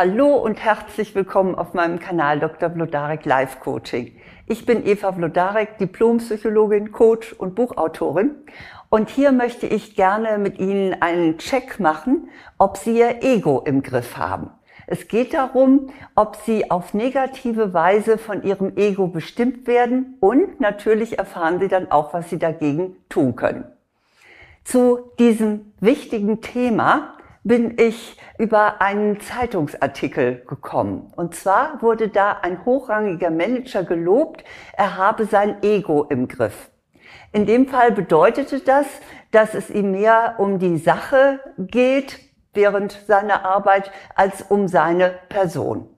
Hallo und herzlich willkommen auf meinem Kanal Dr. Vlodarek Life Coaching. Ich bin Eva Vlodarek, Diplompsychologin, Coach und Buchautorin. Und hier möchte ich gerne mit Ihnen einen Check machen, ob Sie Ihr Ego im Griff haben. Es geht darum, ob Sie auf negative Weise von Ihrem Ego bestimmt werden und natürlich erfahren Sie dann auch, was Sie dagegen tun können. Zu diesem wichtigen Thema bin ich über einen Zeitungsartikel gekommen. Und zwar wurde da ein hochrangiger Manager gelobt, er habe sein Ego im Griff. In dem Fall bedeutete das, dass es ihm mehr um die Sache geht während seiner Arbeit als um seine Person.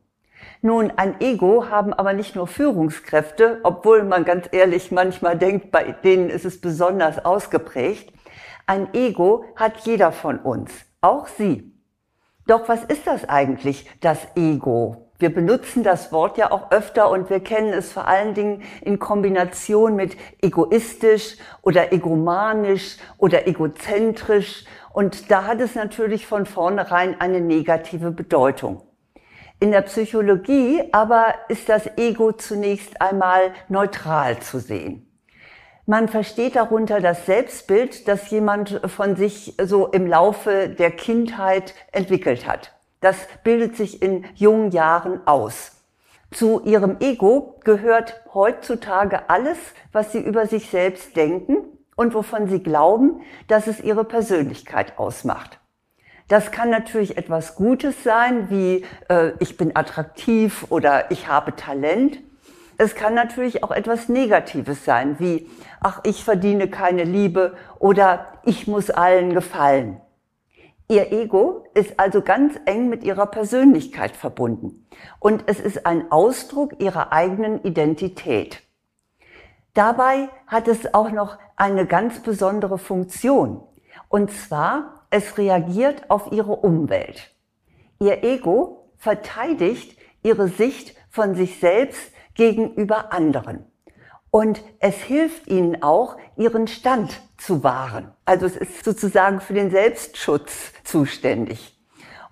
Nun, ein Ego haben aber nicht nur Führungskräfte, obwohl man ganz ehrlich manchmal denkt, bei denen ist es besonders ausgeprägt. Ein Ego hat jeder von uns. Auch Sie. Doch was ist das eigentlich, das Ego? Wir benutzen das Wort ja auch öfter und wir kennen es vor allen Dingen in Kombination mit egoistisch oder egomanisch oder egozentrisch. Und da hat es natürlich von vornherein eine negative Bedeutung. In der Psychologie aber ist das Ego zunächst einmal neutral zu sehen. Man versteht darunter das Selbstbild, das jemand von sich so im Laufe der Kindheit entwickelt hat. Das bildet sich in jungen Jahren aus. Zu ihrem Ego gehört heutzutage alles, was sie über sich selbst denken und wovon sie glauben, dass es ihre Persönlichkeit ausmacht. Das kann natürlich etwas Gutes sein, wie äh, ich bin attraktiv oder ich habe Talent. Es kann natürlich auch etwas Negatives sein, wie, ach, ich verdiene keine Liebe oder ich muss allen gefallen. Ihr Ego ist also ganz eng mit ihrer Persönlichkeit verbunden und es ist ein Ausdruck ihrer eigenen Identität. Dabei hat es auch noch eine ganz besondere Funktion und zwar es reagiert auf ihre Umwelt. Ihr Ego verteidigt ihre Sicht von sich selbst gegenüber anderen. Und es hilft ihnen auch, ihren Stand zu wahren. Also es ist sozusagen für den Selbstschutz zuständig.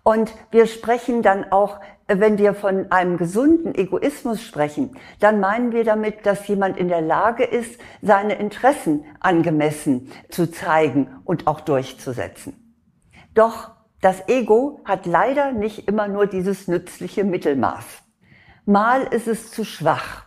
Und wir sprechen dann auch, wenn wir von einem gesunden Egoismus sprechen, dann meinen wir damit, dass jemand in der Lage ist, seine Interessen angemessen zu zeigen und auch durchzusetzen. Doch das Ego hat leider nicht immer nur dieses nützliche Mittelmaß. Mal ist es zu schwach.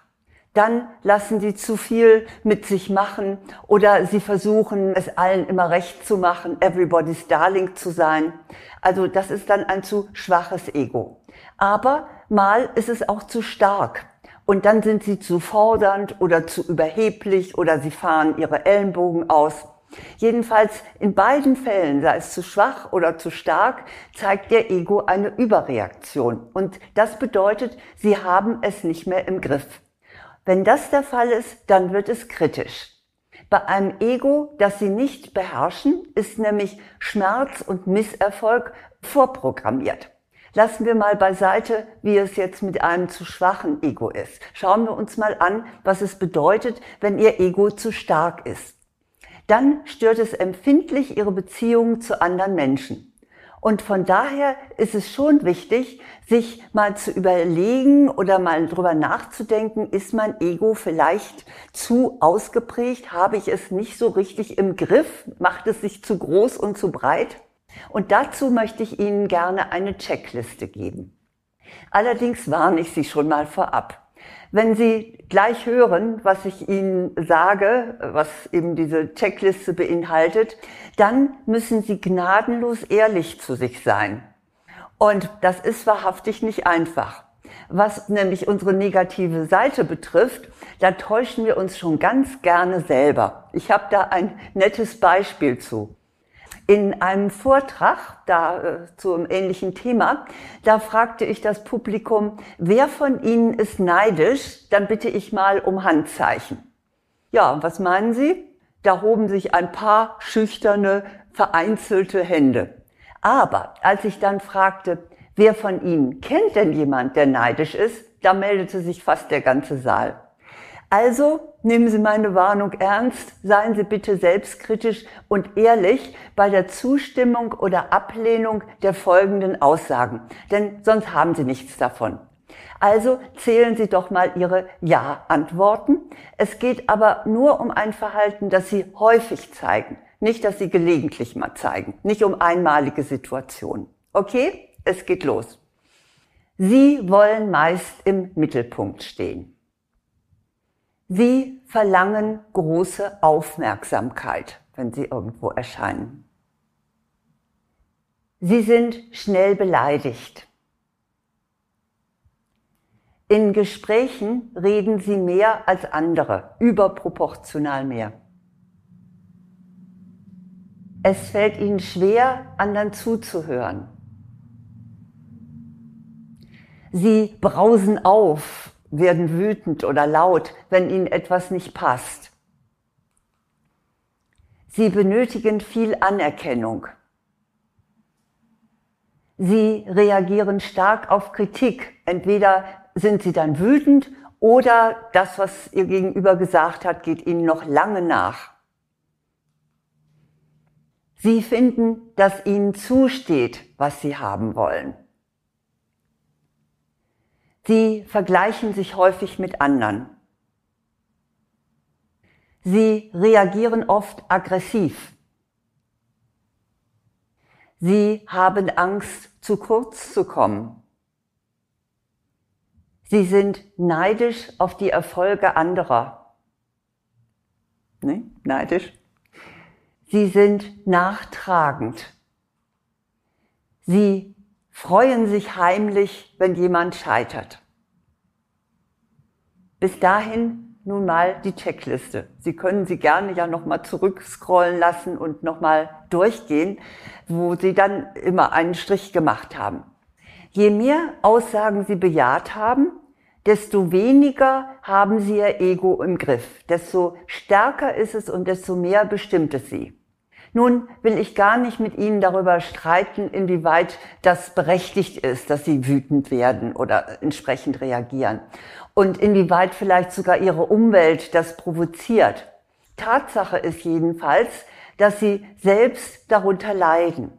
Dann lassen sie zu viel mit sich machen oder sie versuchen, es allen immer recht zu machen, everybody's darling zu sein. Also das ist dann ein zu schwaches Ego. Aber mal ist es auch zu stark. Und dann sind sie zu fordernd oder zu überheblich oder sie fahren ihre Ellenbogen aus. Jedenfalls in beiden Fällen, sei es zu schwach oder zu stark, zeigt ihr Ego eine Überreaktion. Und das bedeutet, sie haben es nicht mehr im Griff. Wenn das der Fall ist, dann wird es kritisch. Bei einem Ego, das sie nicht beherrschen, ist nämlich Schmerz und Misserfolg vorprogrammiert. Lassen wir mal beiseite, wie es jetzt mit einem zu schwachen Ego ist. Schauen wir uns mal an, was es bedeutet, wenn ihr Ego zu stark ist dann stört es empfindlich ihre Beziehungen zu anderen Menschen. Und von daher ist es schon wichtig, sich mal zu überlegen oder mal drüber nachzudenken, ist mein Ego vielleicht zu ausgeprägt? Habe ich es nicht so richtig im Griff? Macht es sich zu groß und zu breit? Und dazu möchte ich Ihnen gerne eine Checkliste geben. Allerdings warne ich Sie schon mal vorab. Wenn Sie gleich hören, was ich Ihnen sage, was eben diese Checkliste beinhaltet, dann müssen Sie gnadenlos ehrlich zu sich sein. Und das ist wahrhaftig nicht einfach. Was nämlich unsere negative Seite betrifft, da täuschen wir uns schon ganz gerne selber. Ich habe da ein nettes Beispiel zu in einem Vortrag da äh, zu einem ähnlichen Thema, da fragte ich das Publikum, wer von Ihnen ist neidisch? Dann bitte ich mal um Handzeichen. Ja, was meinen Sie? Da hoben sich ein paar schüchterne, vereinzelte Hände. Aber als ich dann fragte, wer von Ihnen kennt denn jemand, der neidisch ist, da meldete sich fast der ganze Saal. Also nehmen Sie meine Warnung ernst, seien Sie bitte selbstkritisch und ehrlich bei der Zustimmung oder Ablehnung der folgenden Aussagen, denn sonst haben Sie nichts davon. Also zählen Sie doch mal Ihre Ja-Antworten. Es geht aber nur um ein Verhalten, das Sie häufig zeigen, nicht, dass Sie gelegentlich mal zeigen, nicht um einmalige Situationen. Okay, es geht los. Sie wollen meist im Mittelpunkt stehen. Sie verlangen große Aufmerksamkeit, wenn sie irgendwo erscheinen. Sie sind schnell beleidigt. In Gesprächen reden sie mehr als andere, überproportional mehr. Es fällt ihnen schwer, anderen zuzuhören. Sie brausen auf, werden wütend oder laut, wenn ihnen etwas nicht passt. Sie benötigen viel Anerkennung. Sie reagieren stark auf Kritik. Entweder sind sie dann wütend oder das, was ihr Gegenüber gesagt hat, geht ihnen noch lange nach. Sie finden, dass ihnen zusteht, was sie haben wollen. Sie vergleichen sich häufig mit anderen. Sie reagieren oft aggressiv. Sie haben Angst, zu kurz zu kommen. Sie sind neidisch auf die Erfolge anderer. Ne? Neidisch. Sie sind nachtragend. Sie freuen sich heimlich, wenn jemand scheitert. Bis dahin nun mal die Checkliste. Sie können sie gerne ja nochmal zurückscrollen lassen und nochmal durchgehen, wo Sie dann immer einen Strich gemacht haben. Je mehr Aussagen Sie bejaht haben, desto weniger haben Sie Ihr Ego im Griff, desto stärker ist es und desto mehr bestimmt es Sie. Nun will ich gar nicht mit Ihnen darüber streiten, inwieweit das berechtigt ist, dass Sie wütend werden oder entsprechend reagieren und inwieweit vielleicht sogar Ihre Umwelt das provoziert. Tatsache ist jedenfalls, dass Sie selbst darunter leiden.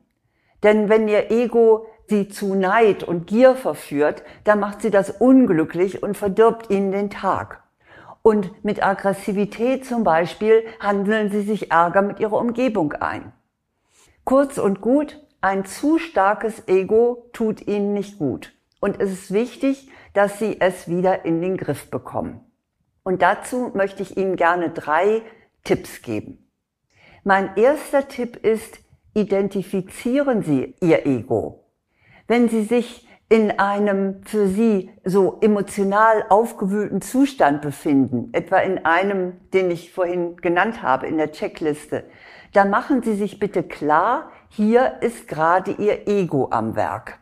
Denn wenn Ihr Ego Sie zu Neid und Gier verführt, dann macht Sie das unglücklich und verdirbt Ihnen den Tag. Und mit Aggressivität zum Beispiel handeln sie sich Ärger mit ihrer Umgebung ein. Kurz und gut, ein zu starkes Ego tut ihnen nicht gut. Und es ist wichtig, dass sie es wieder in den Griff bekommen. Und dazu möchte ich Ihnen gerne drei Tipps geben. Mein erster Tipp ist, identifizieren Sie Ihr Ego. Wenn Sie sich in einem für sie so emotional aufgewühlten Zustand befinden, etwa in einem, den ich vorhin genannt habe, in der Checkliste, da machen Sie sich bitte klar, hier ist gerade Ihr Ego am Werk.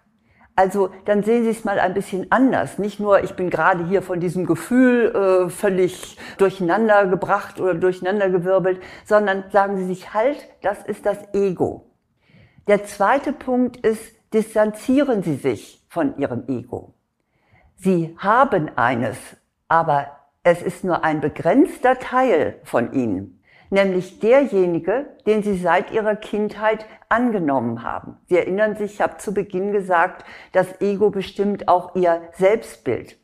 Also dann sehen Sie es mal ein bisschen anders. Nicht nur, ich bin gerade hier von diesem Gefühl äh, völlig durcheinander gebracht oder durcheinandergewirbelt, sondern sagen Sie sich halt, das ist das Ego. Der zweite Punkt ist, distanzieren Sie sich von ihrem Ego. Sie haben eines, aber es ist nur ein begrenzter Teil von ihnen, nämlich derjenige, den sie seit ihrer Kindheit angenommen haben. Sie erinnern sich, ich habe zu Beginn gesagt, das Ego bestimmt auch ihr Selbstbild.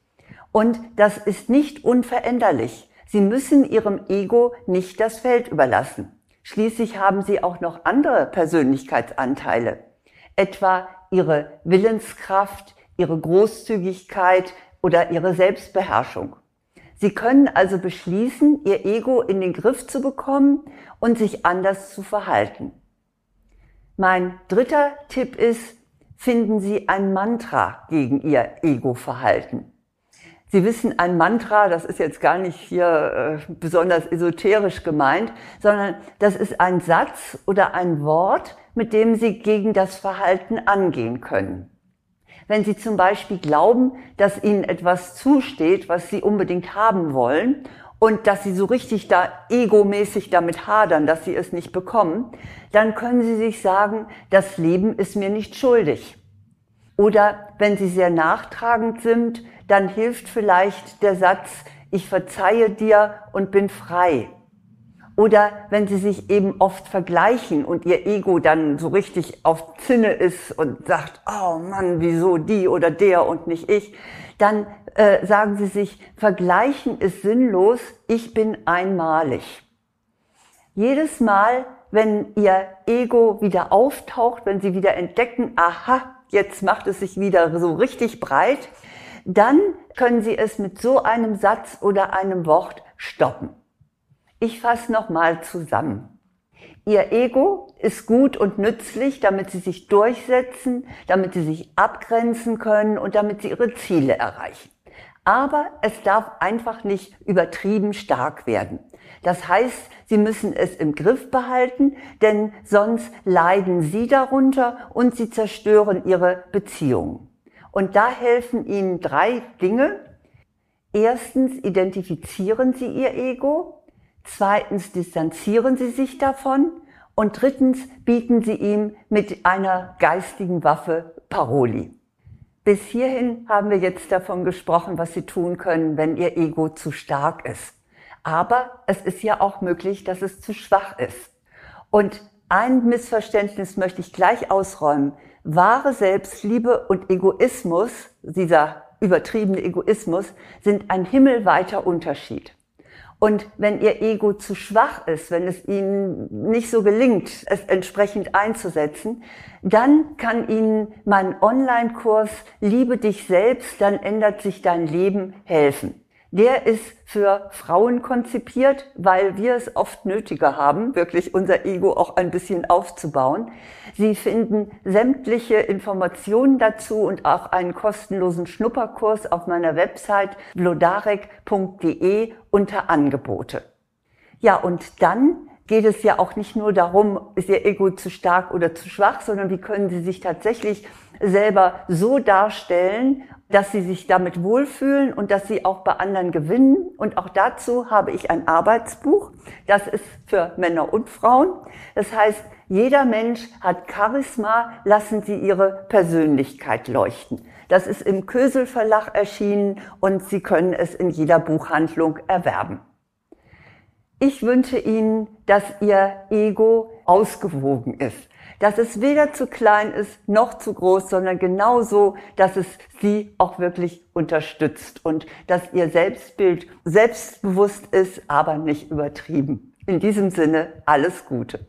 Und das ist nicht unveränderlich. Sie müssen ihrem Ego nicht das Feld überlassen. Schließlich haben sie auch noch andere Persönlichkeitsanteile, etwa ihre Willenskraft, ihre Großzügigkeit oder ihre Selbstbeherrschung. Sie können also beschließen, ihr Ego in den Griff zu bekommen und sich anders zu verhalten. Mein dritter Tipp ist, finden Sie ein Mantra gegen Ihr Ego-Verhalten. Sie wissen, ein Mantra, das ist jetzt gar nicht hier äh, besonders esoterisch gemeint, sondern das ist ein Satz oder ein Wort, mit dem Sie gegen das Verhalten angehen können. Wenn Sie zum Beispiel glauben, dass Ihnen etwas zusteht, was Sie unbedingt haben wollen und dass Sie so richtig da egomäßig damit hadern, dass Sie es nicht bekommen, dann können Sie sich sagen, das Leben ist mir nicht schuldig. Oder wenn Sie sehr nachtragend sind, dann hilft vielleicht der Satz, ich verzeihe dir und bin frei. Oder wenn sie sich eben oft vergleichen und ihr Ego dann so richtig auf Zinne ist und sagt, oh Mann, wieso die oder der und nicht ich, dann äh, sagen sie sich, vergleichen ist sinnlos, ich bin einmalig. Jedes Mal, wenn ihr Ego wieder auftaucht, wenn sie wieder entdecken, aha, jetzt macht es sich wieder so richtig breit, dann können Sie es mit so einem Satz oder einem Wort stoppen. Ich fasse nochmal zusammen. Ihr Ego ist gut und nützlich, damit Sie sich durchsetzen, damit Sie sich abgrenzen können und damit Sie Ihre Ziele erreichen. Aber es darf einfach nicht übertrieben stark werden. Das heißt, Sie müssen es im Griff behalten, denn sonst leiden Sie darunter und Sie zerstören Ihre Beziehungen. Und da helfen Ihnen drei Dinge. Erstens identifizieren Sie Ihr Ego. Zweitens distanzieren Sie sich davon. Und drittens bieten Sie ihm mit einer geistigen Waffe Paroli. Bis hierhin haben wir jetzt davon gesprochen, was Sie tun können, wenn Ihr Ego zu stark ist. Aber es ist ja auch möglich, dass es zu schwach ist. Und ein Missverständnis möchte ich gleich ausräumen. Wahre Selbstliebe und Egoismus, dieser übertriebene Egoismus, sind ein himmelweiter Unterschied. Und wenn Ihr Ego zu schwach ist, wenn es Ihnen nicht so gelingt, es entsprechend einzusetzen, dann kann Ihnen mein Online-Kurs Liebe dich selbst, dann ändert sich dein Leben helfen. Der ist für Frauen konzipiert, weil wir es oft nötiger haben, wirklich unser Ego auch ein bisschen aufzubauen. Sie finden sämtliche Informationen dazu und auch einen kostenlosen Schnupperkurs auf meiner Website blodarek.de unter Angebote. Ja, und dann geht es ja auch nicht nur darum, ist Ihr Ego zu stark oder zu schwach, sondern wie können Sie sich tatsächlich selber so darstellen dass sie sich damit wohlfühlen und dass sie auch bei anderen gewinnen. Und auch dazu habe ich ein Arbeitsbuch. Das ist für Männer und Frauen. Das heißt, jeder Mensch hat Charisma, lassen Sie Ihre Persönlichkeit leuchten. Das ist im Kösel Verlag erschienen und Sie können es in jeder Buchhandlung erwerben. Ich wünsche Ihnen, dass Ihr Ego ausgewogen ist dass es weder zu klein ist noch zu groß, sondern genauso, dass es sie auch wirklich unterstützt und dass ihr Selbstbild selbstbewusst ist, aber nicht übertrieben. In diesem Sinne alles Gute.